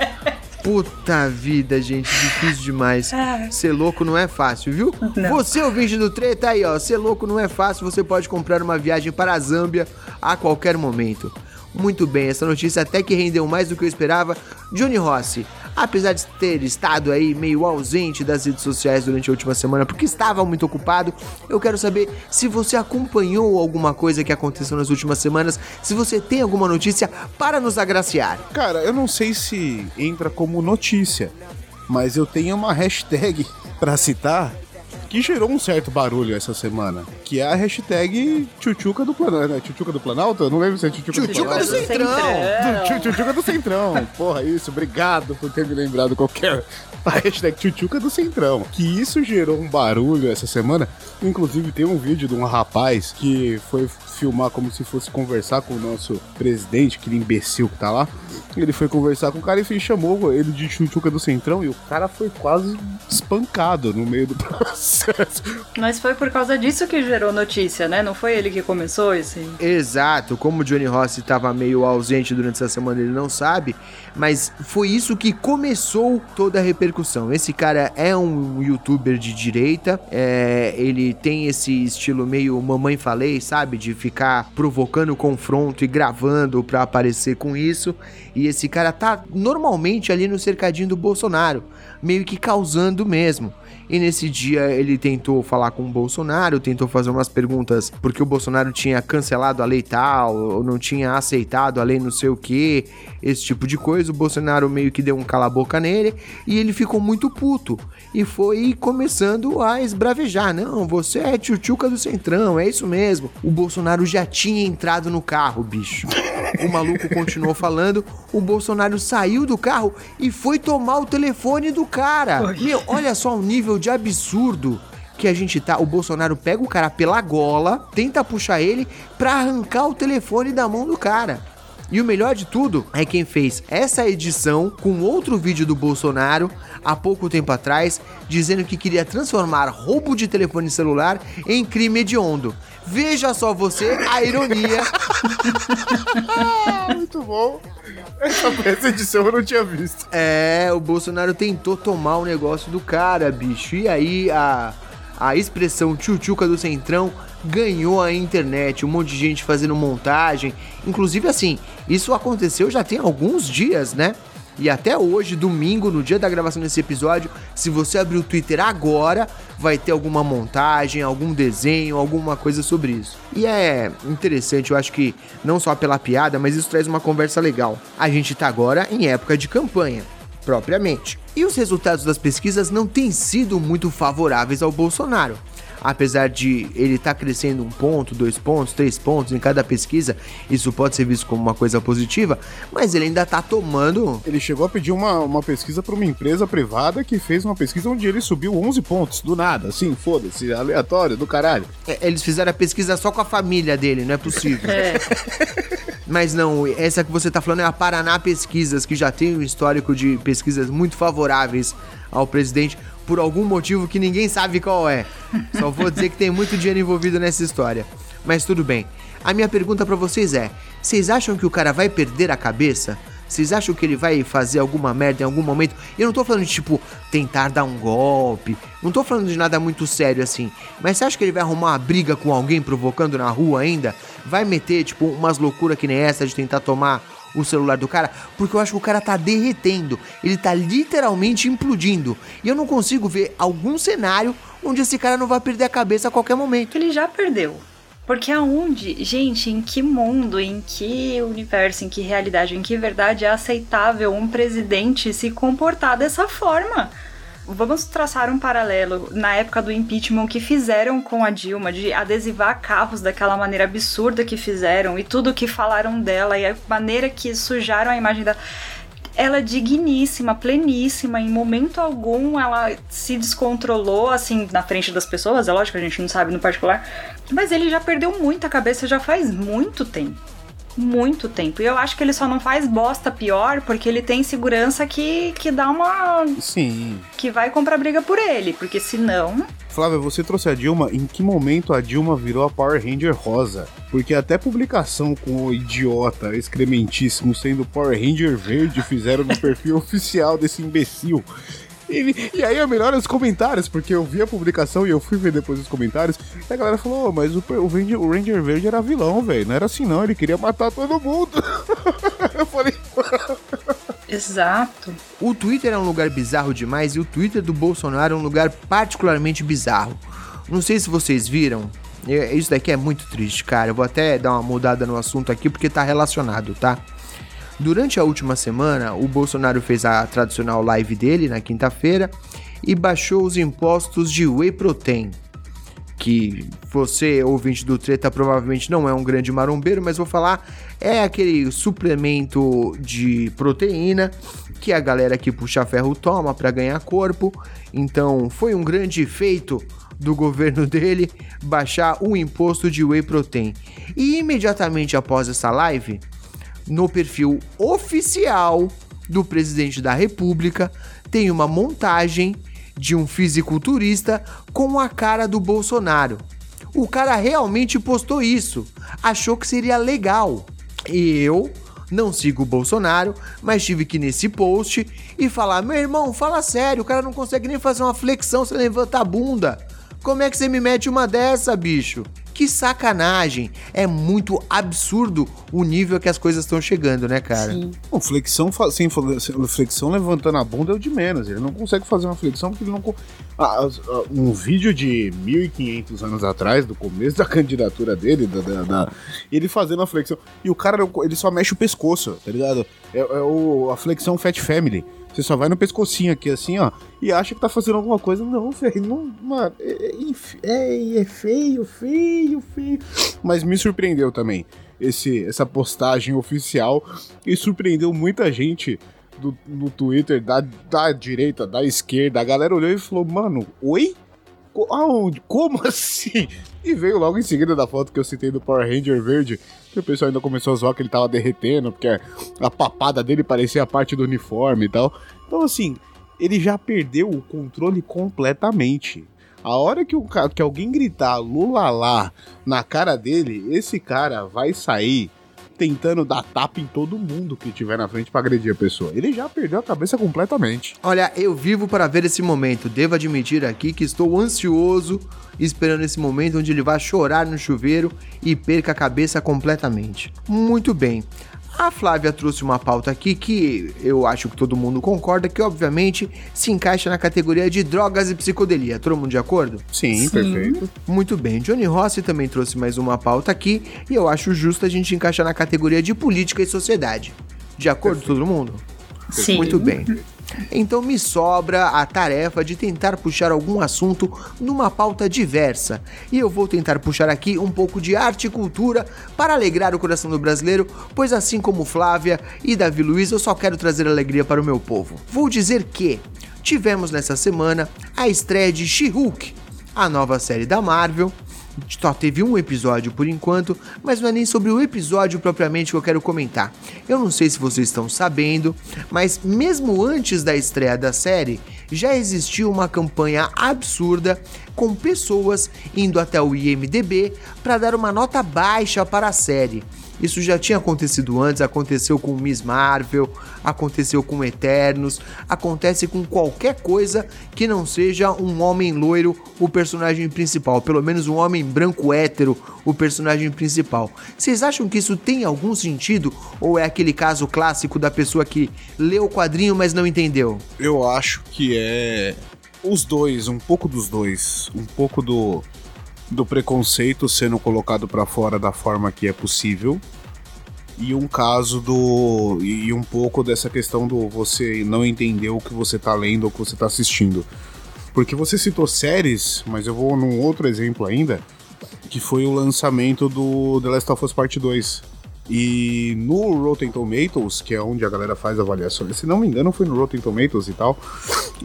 Puta vida, gente, difícil demais. Ser louco não é fácil, viu? Não. Você, ouvinte do Treta, aí, ó. Ser louco não é fácil, você pode comprar uma viagem para a Zâmbia a qualquer momento. Muito bem, essa notícia até que rendeu mais do que eu esperava. Johnny Rossi, apesar de ter estado aí meio ausente das redes sociais durante a última semana, porque estava muito ocupado, eu quero saber se você acompanhou alguma coisa que aconteceu nas últimas semanas, se você tem alguma notícia para nos agraciar. Cara, eu não sei se entra como notícia, mas eu tenho uma hashtag pra citar que gerou um certo barulho essa semana, que é a hashtag Tchutchuca do Planalto. Né? Tchutchuca do Planalto? Eu não lembro se é Tchutchuca do Planalto. do Centrão. Do Tchutchuca do Centrão. Porra, isso. Obrigado por ter me lembrado qualquer. A hashtag Tchutchuca do Centrão. Que isso gerou um barulho essa semana. Inclusive, tem um vídeo de um rapaz que foi filmar como se fosse conversar com o nosso presidente, aquele imbecil que tá lá. Ele foi conversar com o cara e chamou ele de Tchutchuca do Centrão. E o cara foi quase espancado no meio do processo. Mas foi por causa disso que gerou notícia, né? Não foi ele que começou esse. Exato, como o Johnny Rossi estava meio ausente durante essa semana, ele não sabe, mas foi isso que começou toda a repercussão. Esse cara é um youtuber de direita, é, ele tem esse estilo meio mamãe falei, sabe? De ficar provocando confronto e gravando pra aparecer com isso. E esse cara tá normalmente ali no cercadinho do Bolsonaro, meio que causando mesmo. E nesse dia ele tentou falar com o Bolsonaro, tentou fazer umas perguntas porque o Bolsonaro tinha cancelado a lei tal, ou não tinha aceitado a lei não sei o que, esse tipo de coisa. O Bolsonaro meio que deu um cala-boca nele e ele ficou muito puto. E foi começando a esbravejar: não, você é tchutchuca do Centrão, é isso mesmo. O Bolsonaro já tinha entrado no carro, bicho. O maluco continuou falando, o Bolsonaro saiu do carro e foi tomar o telefone do cara. Meu, olha só o nível de absurdo que a gente tá. O Bolsonaro pega o cara pela gola, tenta puxar ele pra arrancar o telefone da mão do cara. E o melhor de tudo é quem fez essa edição com outro vídeo do Bolsonaro há pouco tempo atrás, dizendo que queria transformar roubo de telefone celular em crime hediondo. Veja só você a ironia Muito bom. Essa, edição eu não tinha visto. É, o Bolsonaro tentou tomar o negócio do cara, bicho. E aí a, a expressão tchutchuca do Centrão ganhou a internet, um monte de gente fazendo montagem. Inclusive, assim, isso aconteceu já tem alguns dias, né? E até hoje, domingo, no dia da gravação desse episódio, se você abrir o Twitter agora, vai ter alguma montagem, algum desenho, alguma coisa sobre isso. E é interessante, eu acho que não só pela piada, mas isso traz uma conversa legal. A gente tá agora em época de campanha, propriamente. E os resultados das pesquisas não têm sido muito favoráveis ao Bolsonaro apesar de ele estar tá crescendo um ponto, dois pontos, três pontos em cada pesquisa, isso pode ser visto como uma coisa positiva, mas ele ainda está tomando. Ele chegou a pedir uma, uma pesquisa para uma empresa privada que fez uma pesquisa onde ele subiu 11 pontos, do nada, assim, foda-se, aleatório, do caralho. É, eles fizeram a pesquisa só com a família dele, não é possível. É. Mas não, essa que você tá falando é a Paraná Pesquisas, que já tem um histórico de pesquisas muito favoráveis ao presidente por algum motivo que ninguém sabe qual é. Só vou dizer que tem muito dinheiro envolvido nessa história. Mas tudo bem. A minha pergunta para vocês é: vocês acham que o cara vai perder a cabeça? Vocês acham que ele vai fazer alguma merda em algum momento? Eu não tô falando de tipo tentar dar um golpe, não tô falando de nada muito sério assim. Mas você acha que ele vai arrumar uma briga com alguém provocando na rua ainda? Vai meter tipo umas loucuras que nem essa de tentar tomar o celular do cara, porque eu acho que o cara tá derretendo, ele tá literalmente implodindo. E eu não consigo ver algum cenário onde esse cara não vai perder a cabeça a qualquer momento. Ele já perdeu. Porque aonde, gente, em que mundo, em que universo, em que realidade, em que verdade é aceitável um presidente se comportar dessa forma? Vamos traçar um paralelo na época do impeachment que fizeram com a Dilma, de adesivar carros daquela maneira absurda que fizeram e tudo que falaram dela e a maneira que sujaram a imagem dela. Ela é digníssima, pleníssima, em momento algum ela se descontrolou assim na frente das pessoas, é lógico a gente não sabe no particular, mas ele já perdeu muita cabeça já faz muito tempo muito tempo. E eu acho que ele só não faz bosta pior porque ele tem segurança que, que dá uma. Sim. Que vai comprar briga por ele, porque senão. Flávia, você trouxe a Dilma. Em que momento a Dilma virou a Power Ranger rosa? Porque até publicação com o idiota excrementíssimo sendo Power Ranger verde fizeram no perfil oficial desse imbecil. E, e aí é melhor os comentários, porque eu vi a publicação e eu fui ver depois os comentários. E a galera falou: oh, mas o, o, Ranger, o Ranger Verde era vilão, velho. Não era assim, não. Ele queria matar todo mundo. eu falei. Exato. O Twitter é um lugar bizarro demais e o Twitter do Bolsonaro é um lugar particularmente bizarro. Não sei se vocês viram. Isso daqui é muito triste, cara. Eu vou até dar uma mudada no assunto aqui porque tá relacionado, tá? Durante a última semana, o Bolsonaro fez a tradicional live dele na quinta-feira e baixou os impostos de whey protein. Que você, ouvinte do Treta, provavelmente não é um grande marombeiro, mas vou falar, é aquele suplemento de proteína que a galera que puxa ferro toma para ganhar corpo. Então, foi um grande feito do governo dele baixar o imposto de whey protein. E imediatamente após essa live, no perfil oficial do presidente da República tem uma montagem de um fisiculturista com a cara do Bolsonaro. O cara realmente postou isso, achou que seria legal. E eu não sigo o Bolsonaro, mas tive que ir nesse post e falar: meu irmão, fala sério, o cara não consegue nem fazer uma flexão sem levantar a bunda. Como é que você me mete uma dessa, bicho? Que sacanagem! É muito absurdo o nível que as coisas estão chegando, né, cara? Sim. Bom, flexão sem flexão levantando a bunda é o de menos. Ele não consegue fazer uma flexão porque ele não. Ah, um vídeo de 1500 anos atrás, do começo da candidatura dele, da, da, da, ele fazendo a flexão. E o cara, ele só mexe o pescoço, tá ligado? É, é o, a flexão Fat Family. Você só vai no pescocinho aqui, assim, ó, e acha que tá fazendo alguma coisa. Não, velho, não, mano, é, é, é, feio, feio, feio. Mas me surpreendeu também esse, essa postagem oficial e surpreendeu muita gente do, no Twitter da, da direita, da esquerda. A galera olhou e falou, mano, oi? Aonde? Como assim? E veio logo em seguida da foto que eu citei do Power Ranger verde, que o pessoal ainda começou a zoar que ele tava derretendo, porque a papada dele parecia a parte do uniforme e tal. Então, assim, ele já perdeu o controle completamente. A hora que, o, que alguém gritar Lula lá na cara dele, esse cara vai sair tentando dar tapa em todo mundo que tiver na frente pra agredir a pessoa. Ele já perdeu a cabeça completamente. Olha, eu vivo para ver esse momento. Devo admitir aqui que estou ansioso esperando esse momento onde ele vai chorar no chuveiro e perca a cabeça completamente. Muito bem. A Flávia trouxe uma pauta aqui que eu acho que todo mundo concorda que, obviamente, se encaixa na categoria de drogas e psicodelia. Todo mundo de acordo? Sim, perfeito. Muito bem. Johnny Rossi também trouxe mais uma pauta aqui e eu acho justo a gente encaixar na categoria de política e sociedade. De acordo, todo mundo? Sim. Muito bem. Então me sobra a tarefa de tentar puxar algum assunto numa pauta diversa. E eu vou tentar puxar aqui um pouco de arte e cultura para alegrar o coração do brasileiro, pois assim como Flávia e Davi Luiz, eu só quero trazer alegria para o meu povo. Vou dizer que tivemos nessa semana a estreia de She-Hulk, a nova série da Marvel, só teve um episódio por enquanto, mas não é nem sobre o episódio propriamente que eu quero comentar. Eu não sei se vocês estão sabendo, mas mesmo antes da estreia da série, já existiu uma campanha absurda com pessoas indo até o IMDb para dar uma nota baixa para a série. Isso já tinha acontecido antes, aconteceu com Miss Marvel, aconteceu com Eternos, acontece com qualquer coisa que não seja um homem loiro o personagem principal, pelo menos um homem branco hétero o personagem principal. Vocês acham que isso tem algum sentido ou é aquele caso clássico da pessoa que leu o quadrinho mas não entendeu? Eu acho que é os dois, um pouco dos dois, um pouco do do preconceito sendo colocado para fora da forma que é possível e um caso do e um pouco dessa questão do você não entender o que você tá lendo ou o que você tá assistindo. Porque você citou séries, mas eu vou num outro exemplo ainda, que foi o lançamento do The Last of Us Part 2. E no Rotten Tomatoes, que é onde a galera faz avaliações, se não me engano foi no Rotten Tomatoes e tal,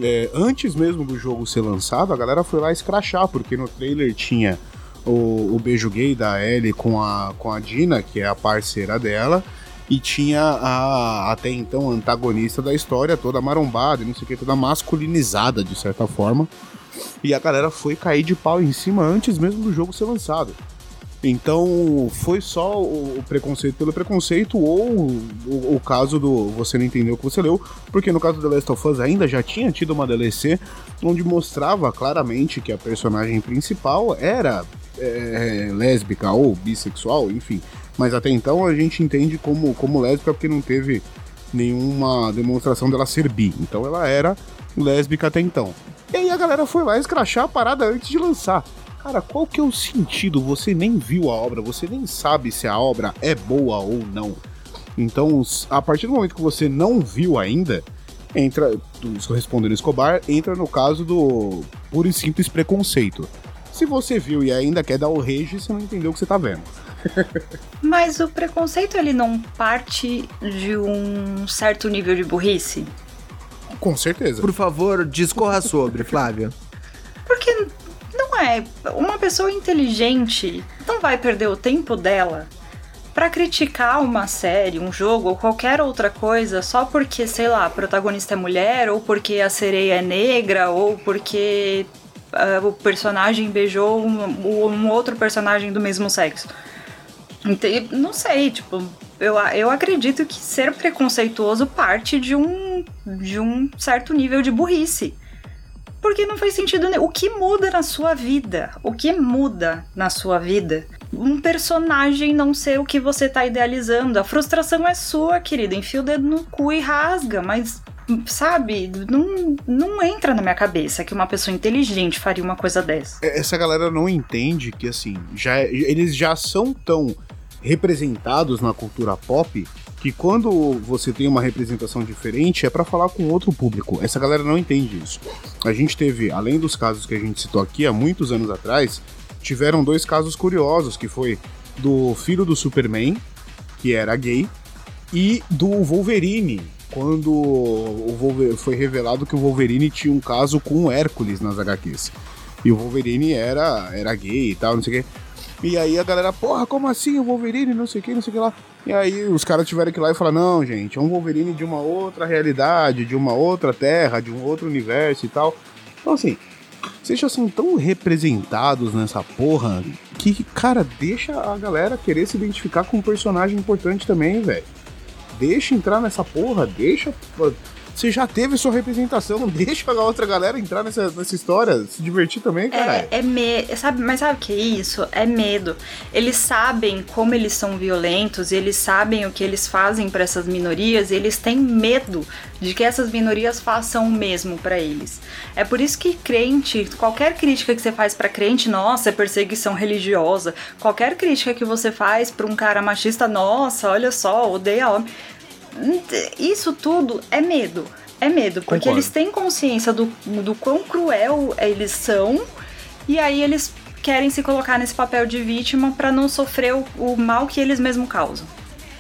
é, antes mesmo do jogo ser lançado, a galera foi lá escrachar, porque no trailer tinha o, o beijo gay da Ellie com a, com a Dina, que é a parceira dela, e tinha a até então antagonista da história, toda marombada e não sei o que, toda masculinizada de certa forma. E a galera foi cair de pau em cima antes mesmo do jogo ser lançado. Então, foi só o preconceito pelo preconceito ou o, o, caso do você não entendeu o que você leu, porque no caso do The Last of Us ainda já tinha tido uma DLC onde mostrava claramente que a personagem principal era é, lésbica ou bissexual, enfim. Mas até então a gente entende como, como lésbica porque não teve nenhuma demonstração dela ser bi. Então ela era lésbica até então. E aí a galera foi lá escrachar a parada antes de lançar. Cara, qual que é o sentido? Você nem viu a obra, você nem sabe se a obra é boa ou não. Então, a partir do momento que você não viu ainda, entra, respondendo Escobar, entra no caso do puro e simples preconceito. Se você viu e ainda quer dar o rage, você não entendeu o que você tá vendo. Mas o preconceito ele não parte de um certo nível de burrice? Com certeza. Por favor, discorra sobre, Flávia. É. Uma pessoa inteligente não vai perder o tempo dela para criticar uma série, um jogo ou qualquer outra coisa só porque, sei lá, a protagonista é mulher, ou porque a sereia é negra, ou porque uh, o personagem beijou um, um, outro personagem do mesmo sexo. Então, não sei, tipo, eu, eu acredito que ser preconceituoso parte de um, de um certo nível de burrice. Porque não faz sentido nenhum. O que muda na sua vida? O que muda na sua vida? Um personagem não ser o que você tá idealizando. A frustração é sua, querida. Enfia o dedo no cu e rasga, mas sabe, não, não entra na minha cabeça que uma pessoa inteligente faria uma coisa dessa. É, essa galera não entende que, assim, já, eles já são tão representados na cultura pop que quando você tem uma representação diferente é para falar com outro público. Essa galera não entende isso. A gente teve, além dos casos que a gente citou aqui há muitos anos atrás, tiveram dois casos curiosos, que foi do filho do Superman, que era gay, e do Wolverine, quando o foi revelado que o Wolverine tinha um caso com o Hércules nas HQs. E o Wolverine era, era gay e tal, não sei o quê. E aí a galera, porra, como assim o Wolverine, não sei o que, não sei o que lá. E aí os caras tiveram que ir lá e falar, não, gente, é um Wolverine de uma outra realidade, de uma outra terra, de um outro universo e tal. Então assim, vocês já são tão representados nessa porra que, cara, deixa a galera querer se identificar com um personagem importante também, velho. Deixa entrar nessa porra, deixa. Você já teve sua representação, deixa a outra galera entrar nessa, nessa história, se divertir também, cara. É, é medo, sabe, mas sabe o que é isso? É medo. Eles sabem como eles são violentos, eles sabem o que eles fazem para essas minorias, e eles têm medo de que essas minorias façam o mesmo para eles. É por isso que crente, qualquer crítica que você faz para crente, nossa, é perseguição religiosa. Qualquer crítica que você faz para um cara machista, nossa, olha só, odeia homem isso tudo é medo. É medo, porque Concordo. eles têm consciência do, do quão cruel eles são, e aí eles querem se colocar nesse papel de vítima para não sofrer o, o mal que eles mesmos causam.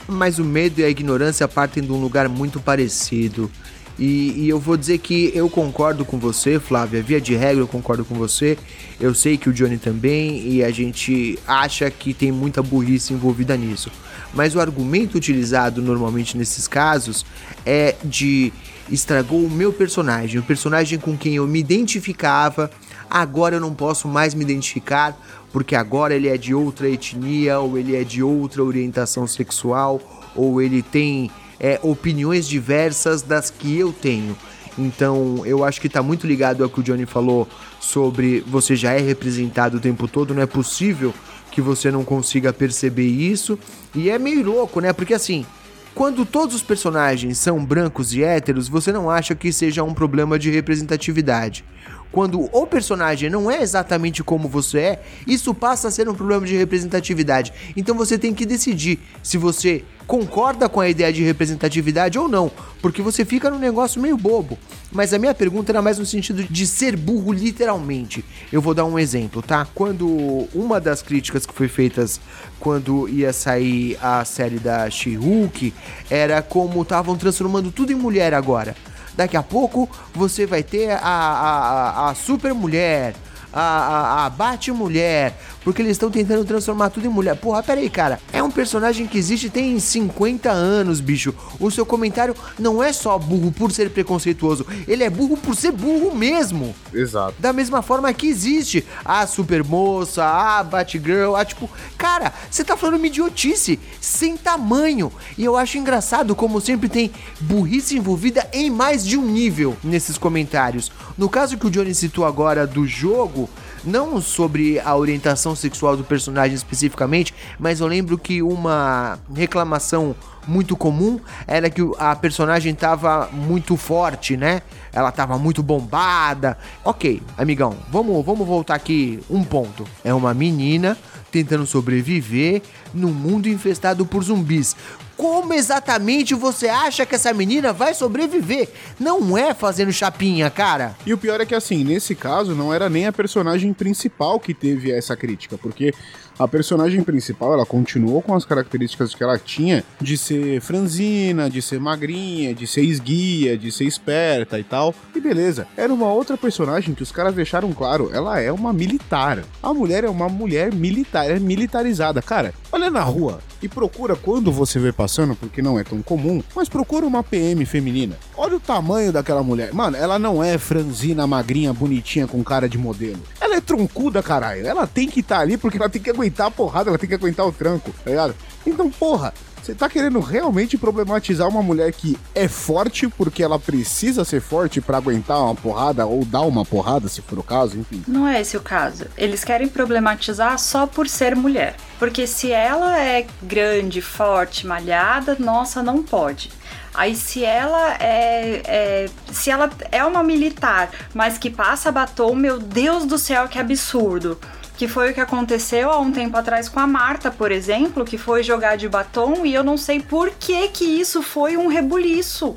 Mas o medo e a ignorância partem de um lugar muito parecido. E, e, eu vou dizer que eu concordo com você, Flávia. Via de regra, eu concordo com você. Eu sei que o Johnny também, e a gente acha que tem muita burrice envolvida nisso. Mas o argumento utilizado normalmente nesses casos é de estragou o meu personagem, o personagem com quem eu me identificava. Agora eu não posso mais me identificar porque agora ele é de outra etnia, ou ele é de outra orientação sexual, ou ele tem é, opiniões diversas das que eu tenho. Então eu acho que tá muito ligado ao que o Johnny falou sobre você já é representado o tempo todo, não é possível que você não consiga perceber isso. E é meio louco, né? Porque assim, quando todos os personagens são brancos e héteros, você não acha que seja um problema de representatividade quando o personagem não é exatamente como você é, isso passa a ser um problema de representatividade. Então você tem que decidir se você concorda com a ideia de representatividade ou não, porque você fica num negócio meio bobo. Mas a minha pergunta era mais no sentido de ser burro literalmente. Eu vou dar um exemplo, tá? Quando uma das críticas que foi feitas quando ia sair a série da She-Hulk era como estavam transformando tudo em mulher agora. Daqui a pouco você vai ter a, a, a super mulher, a, a, a Bate-Mulher, porque eles estão tentando transformar tudo em mulher. Porra, pera aí, cara. É um personagem que existe tem 50 anos, bicho. O seu comentário não é só burro por ser preconceituoso, ele é burro por ser burro mesmo. Exato. Da mesma forma que existe a super moça, a Batgirl, a tipo, cara, você tá falando uma idiotice sem tamanho. E eu acho engraçado como sempre tem burrice envolvida em mais de um nível nesses comentários. No caso que o Johnny citou agora do jogo, não sobre a orientação sexual do personagem especificamente, mas eu lembro que uma reclamação muito comum era que a personagem tava muito forte, né? Ela tava muito bombada. Ok, amigão, vamos, vamos voltar aqui um ponto. É uma menina tentando sobreviver num mundo infestado por zumbis. Como exatamente você acha que essa menina vai sobreviver? Não é fazendo chapinha, cara. E o pior é que, assim, nesse caso, não era nem a personagem principal que teve essa crítica, porque a personagem principal, ela continuou com as características que ela tinha de ser franzina, de ser magrinha, de ser esguia, de ser esperta e tal. E beleza, era uma outra personagem que os caras deixaram claro, ela é uma militar. A mulher é uma mulher militar, é militarizada. Cara, olha na rua e procura quando você vê passando, porque não é tão comum, mas procura uma PM feminina. Olha o tamanho daquela mulher. Mano, ela não é franzina, magrinha, bonitinha com cara de modelo. Ela é troncuda, caralho. Ela tem que estar tá ali porque ela tem que aguentar a porrada, ela tem que aguentar o tranco, tá ligado? Então, porra, você tá querendo realmente problematizar uma mulher que é forte porque ela precisa ser forte para aguentar uma porrada ou dar uma porrada, se for o caso, enfim. Não é esse o caso. Eles querem problematizar só por ser mulher. Porque se ela é grande, forte, malhada, nossa, não pode. Aí se ela é, é, se ela é uma militar, mas que passa batom, meu Deus do céu, que absurdo que foi o que aconteceu há um tempo atrás com a Marta, por exemplo, que foi jogar de batom e eu não sei por que que isso foi um rebuliço.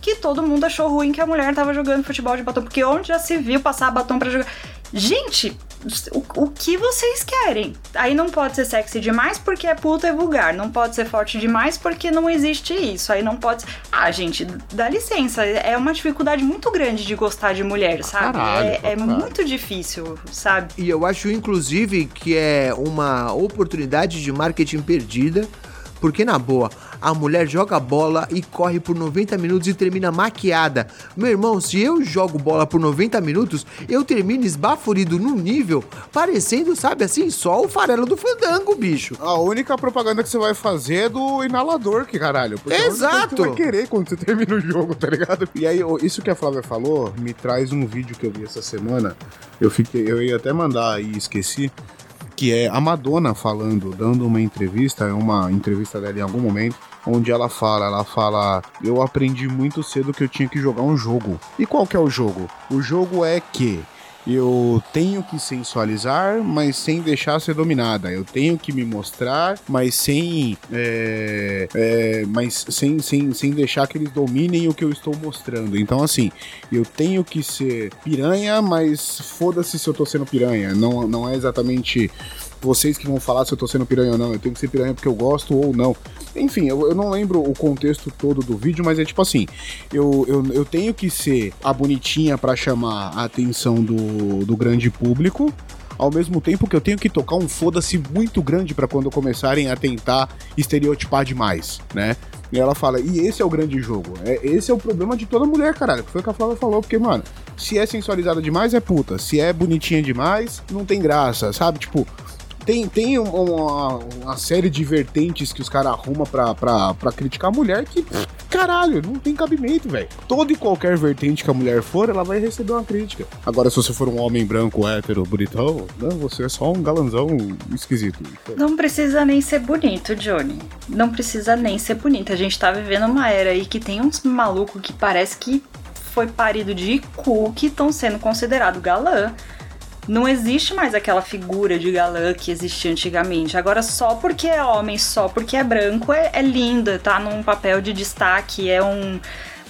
Que todo mundo achou ruim que a mulher tava jogando futebol de batom, porque onde já se viu passar batom para jogar. Gente, o, o, que vocês querem? Aí não pode ser sexy demais porque é puta e vulgar. Não pode ser forte demais porque não existe isso. Aí não pode. Ah, gente, dá licença. É uma dificuldade muito grande de gostar de mulher, sabe? Caralho, é, é muito difícil, sabe? E eu acho, inclusive, que é uma oportunidade de marketing perdida Porque na boa, a mulher joga bola e corre por 90 minutos e termina maquiada. Meu irmão, se eu jogo bola por 90 minutos, eu termino esbaforido num nível parecendo, sabe assim, só o farelo do fandango, bicho. A única propaganda que você vai fazer é do inalador, que caralho. Porque é Exato. que Você vai querer quando você termina o jogo, tá ligado? E aí, isso que a Flávia falou me traz um vídeo que eu vi essa semana. Eu fiquei, eu ia até mandar aí, esqueci. Que é a Madonna falando, dando uma entrevista, é uma entrevista dela em algum momento, onde ela fala, ela fala, eu aprendi muito cedo que eu tinha que jogar um jogo. E qual que é o jogo? O jogo é que eu tenho que sensualizar, mas sem deixar ser dominada. Eu tenho que me mostrar, mas sem, é, é, mas sem, sem, sem deixar que eles dominem o que eu estou mostrando. Então, assim, eu tenho que ser piranha, mas foda-se se eu tô sendo piranha. Não, não é exatamente vocês que vão falar se eu tô sendo piranha ou não. Eu tenho que ser piranha porque eu gosto ou não. Enfim, eu, eu não lembro o contexto todo do vídeo, mas é tipo assim: eu, eu, eu tenho que ser a bonitinha pra chamar a atenção do, do grande público. Ao mesmo tempo que eu tenho que tocar um foda-se muito grande pra quando começarem a tentar estereotipar demais, né? E ela fala, e esse é o grande jogo. É, esse é o problema de toda mulher, caralho. Foi o que a Flávia falou, porque, mano, se é sensualizada demais, é puta. Se é bonitinha demais, não tem graça, sabe? Tipo, tem, tem um- uma, uma série de vertentes que os caras arrumam pra, pra, pra criticar a mulher que, caralho, não tem cabimento, velho. Toda e qualquer vertente que a mulher for, ela vai receber uma crítica. Agora, se você for um homem branco, hétero, bonitão, não, você é só um galanzão esquisito. Não precisa nem ser bonito, Johnny. Não precisa nem ser bonito. A gente tá vivendo uma era aí que tem uns malucos que parece que foi parido de cu que estão sendo considerado galã. Não existe mais aquela figura de galã que existia antigamente. Agora, só porque é homem, só porque é branco, é, é linda, tá num papel de destaque, é um.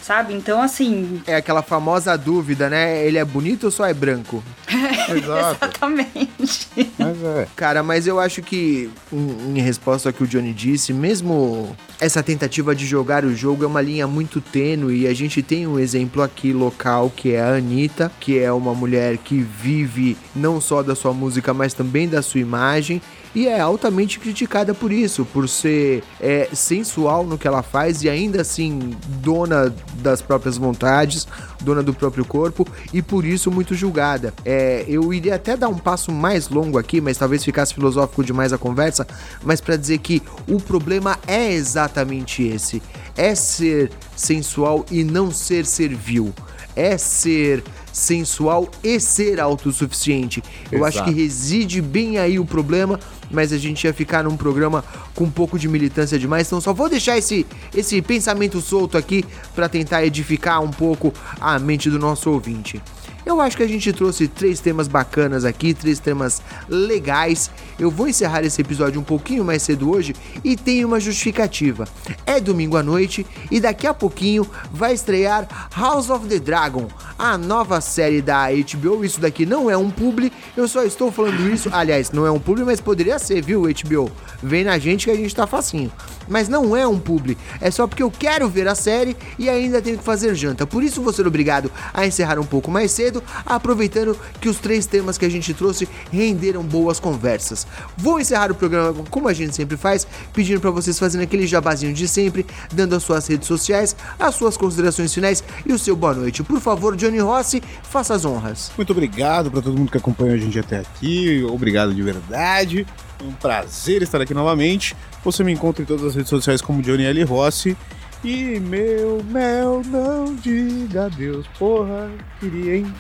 Sabe? Então, assim. É aquela famosa dúvida, né? Ele é bonito ou só é branco? Exato. Exatamente. Mas é. Cara, mas eu acho que, em, em resposta ao que o Johnny disse, mesmo essa tentativa de jogar o jogo é uma linha muito tênue e a gente tem um exemplo aqui local que é a Anitta, que é uma mulher que vive não só da sua música, mas também da sua imagem. E é altamente criticada por isso, por ser é, sensual no que ela faz e ainda assim dona das próprias vontades, dona do próprio corpo e por isso muito julgada. É, eu iria até dar um passo mais longo aqui, mas talvez ficasse filosófico demais a conversa, mas para dizer que o problema é exatamente esse: é ser sensual e não ser servil. É ser sensual e ser autossuficiente. Eu acho que reside bem aí o problema, mas a gente ia ficar num programa com um pouco de militância demais, então só vou deixar esse, esse pensamento solto aqui para tentar edificar um pouco a mente do nosso ouvinte. Eu acho que a gente trouxe três temas bacanas aqui, três temas legais. Eu vou encerrar esse episódio um pouquinho mais cedo hoje e tem uma justificativa. É domingo à noite e daqui a pouquinho vai estrear House of the Dragon, a nova série da HBO. Isso daqui não é um publi, eu só estou falando isso. Aliás, não é um publi, mas poderia ser, viu, HBO? Vem na gente que a gente tá facinho. Mas não é um publi, é só porque eu quero ver a série e ainda tenho que fazer janta. Por isso vou ser obrigado a encerrar um pouco mais cedo, aproveitando que os três temas que a gente trouxe renderam boas conversas. Vou encerrar o programa como a gente sempre faz, pedindo para vocês fazerem aquele jabazinho de sempre, dando as suas redes sociais, as suas considerações finais e o seu boa noite. Por favor, Johnny Rossi, faça as honras. Muito obrigado para todo mundo que acompanhou a gente até aqui. Obrigado de verdade. Um prazer estar aqui novamente. Você me encontra em todas as redes sociais como Johnny L. Rossi. E meu mel, não diga adeus. Porra, queria, hein?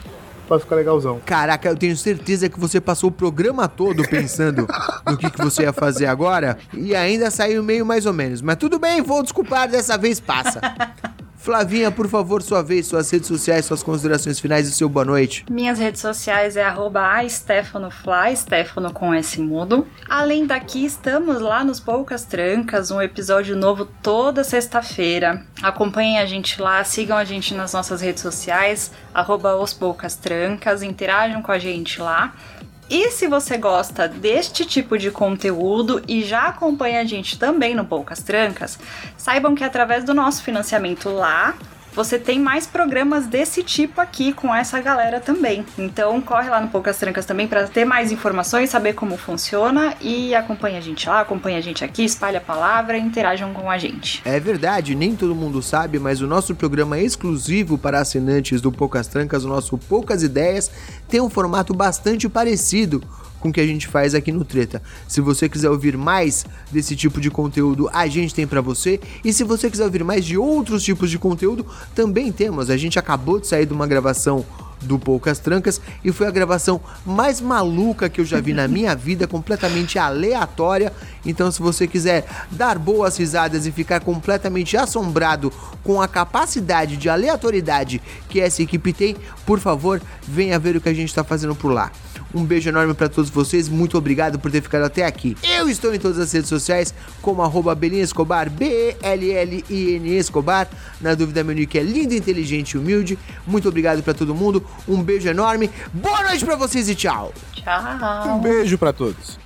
Pra ficar legalzão. Caraca, eu tenho certeza que você passou o programa todo pensando no que, que você ia fazer agora e ainda saiu meio mais ou menos. Mas tudo bem, vou desculpar, dessa vez passa. Flavinha, por favor, sua vez, suas redes sociais, suas considerações finais e seu boa noite. Minhas redes sociais é arroba aStefanofly, Stefano com S mudo. Além daqui, estamos lá nos Poucas Trancas, um episódio novo toda sexta-feira. Acompanhem a gente lá, sigam a gente nas nossas redes sociais, arroba os Poucas Trancas, interajam com a gente lá. E se você gosta deste tipo de conteúdo e já acompanha a gente também no Poucas Trancas, saibam que através do nosso financiamento lá, você tem mais programas desse tipo aqui com essa galera também. Então corre lá no Poucas Trancas também para ter mais informações, saber como funciona e acompanha a gente lá, acompanha a gente aqui, espalha a palavra, interajam com a gente. É verdade, nem todo mundo sabe, mas o nosso programa é exclusivo para assinantes do Poucas Trancas, o nosso Poucas Ideias, tem um formato bastante parecido com o que a gente faz aqui no Treta. Se você quiser ouvir mais desse tipo de conteúdo, a gente tem para você. E se você quiser ouvir mais de outros tipos de conteúdo, também temos. A gente acabou de sair de uma gravação do Poucas Trancas e foi a gravação mais maluca que eu já vi na minha vida, completamente aleatória. Então, se você quiser dar boas risadas e ficar completamente assombrado com a capacidade de aleatoriedade que essa equipe tem, por favor, venha ver o que a gente está fazendo por lá. Um beijo enorme para todos vocês, muito obrigado por ter ficado até aqui. Eu estou em todas as redes sociais como arroba Belinha Escobar, B-E-L-L-I-N Escobar. Na dúvida, meu nick é lindo, inteligente e humilde. Muito obrigado para todo mundo, um beijo enorme, boa noite para vocês e tchau! Tchau! Um beijo pra todos.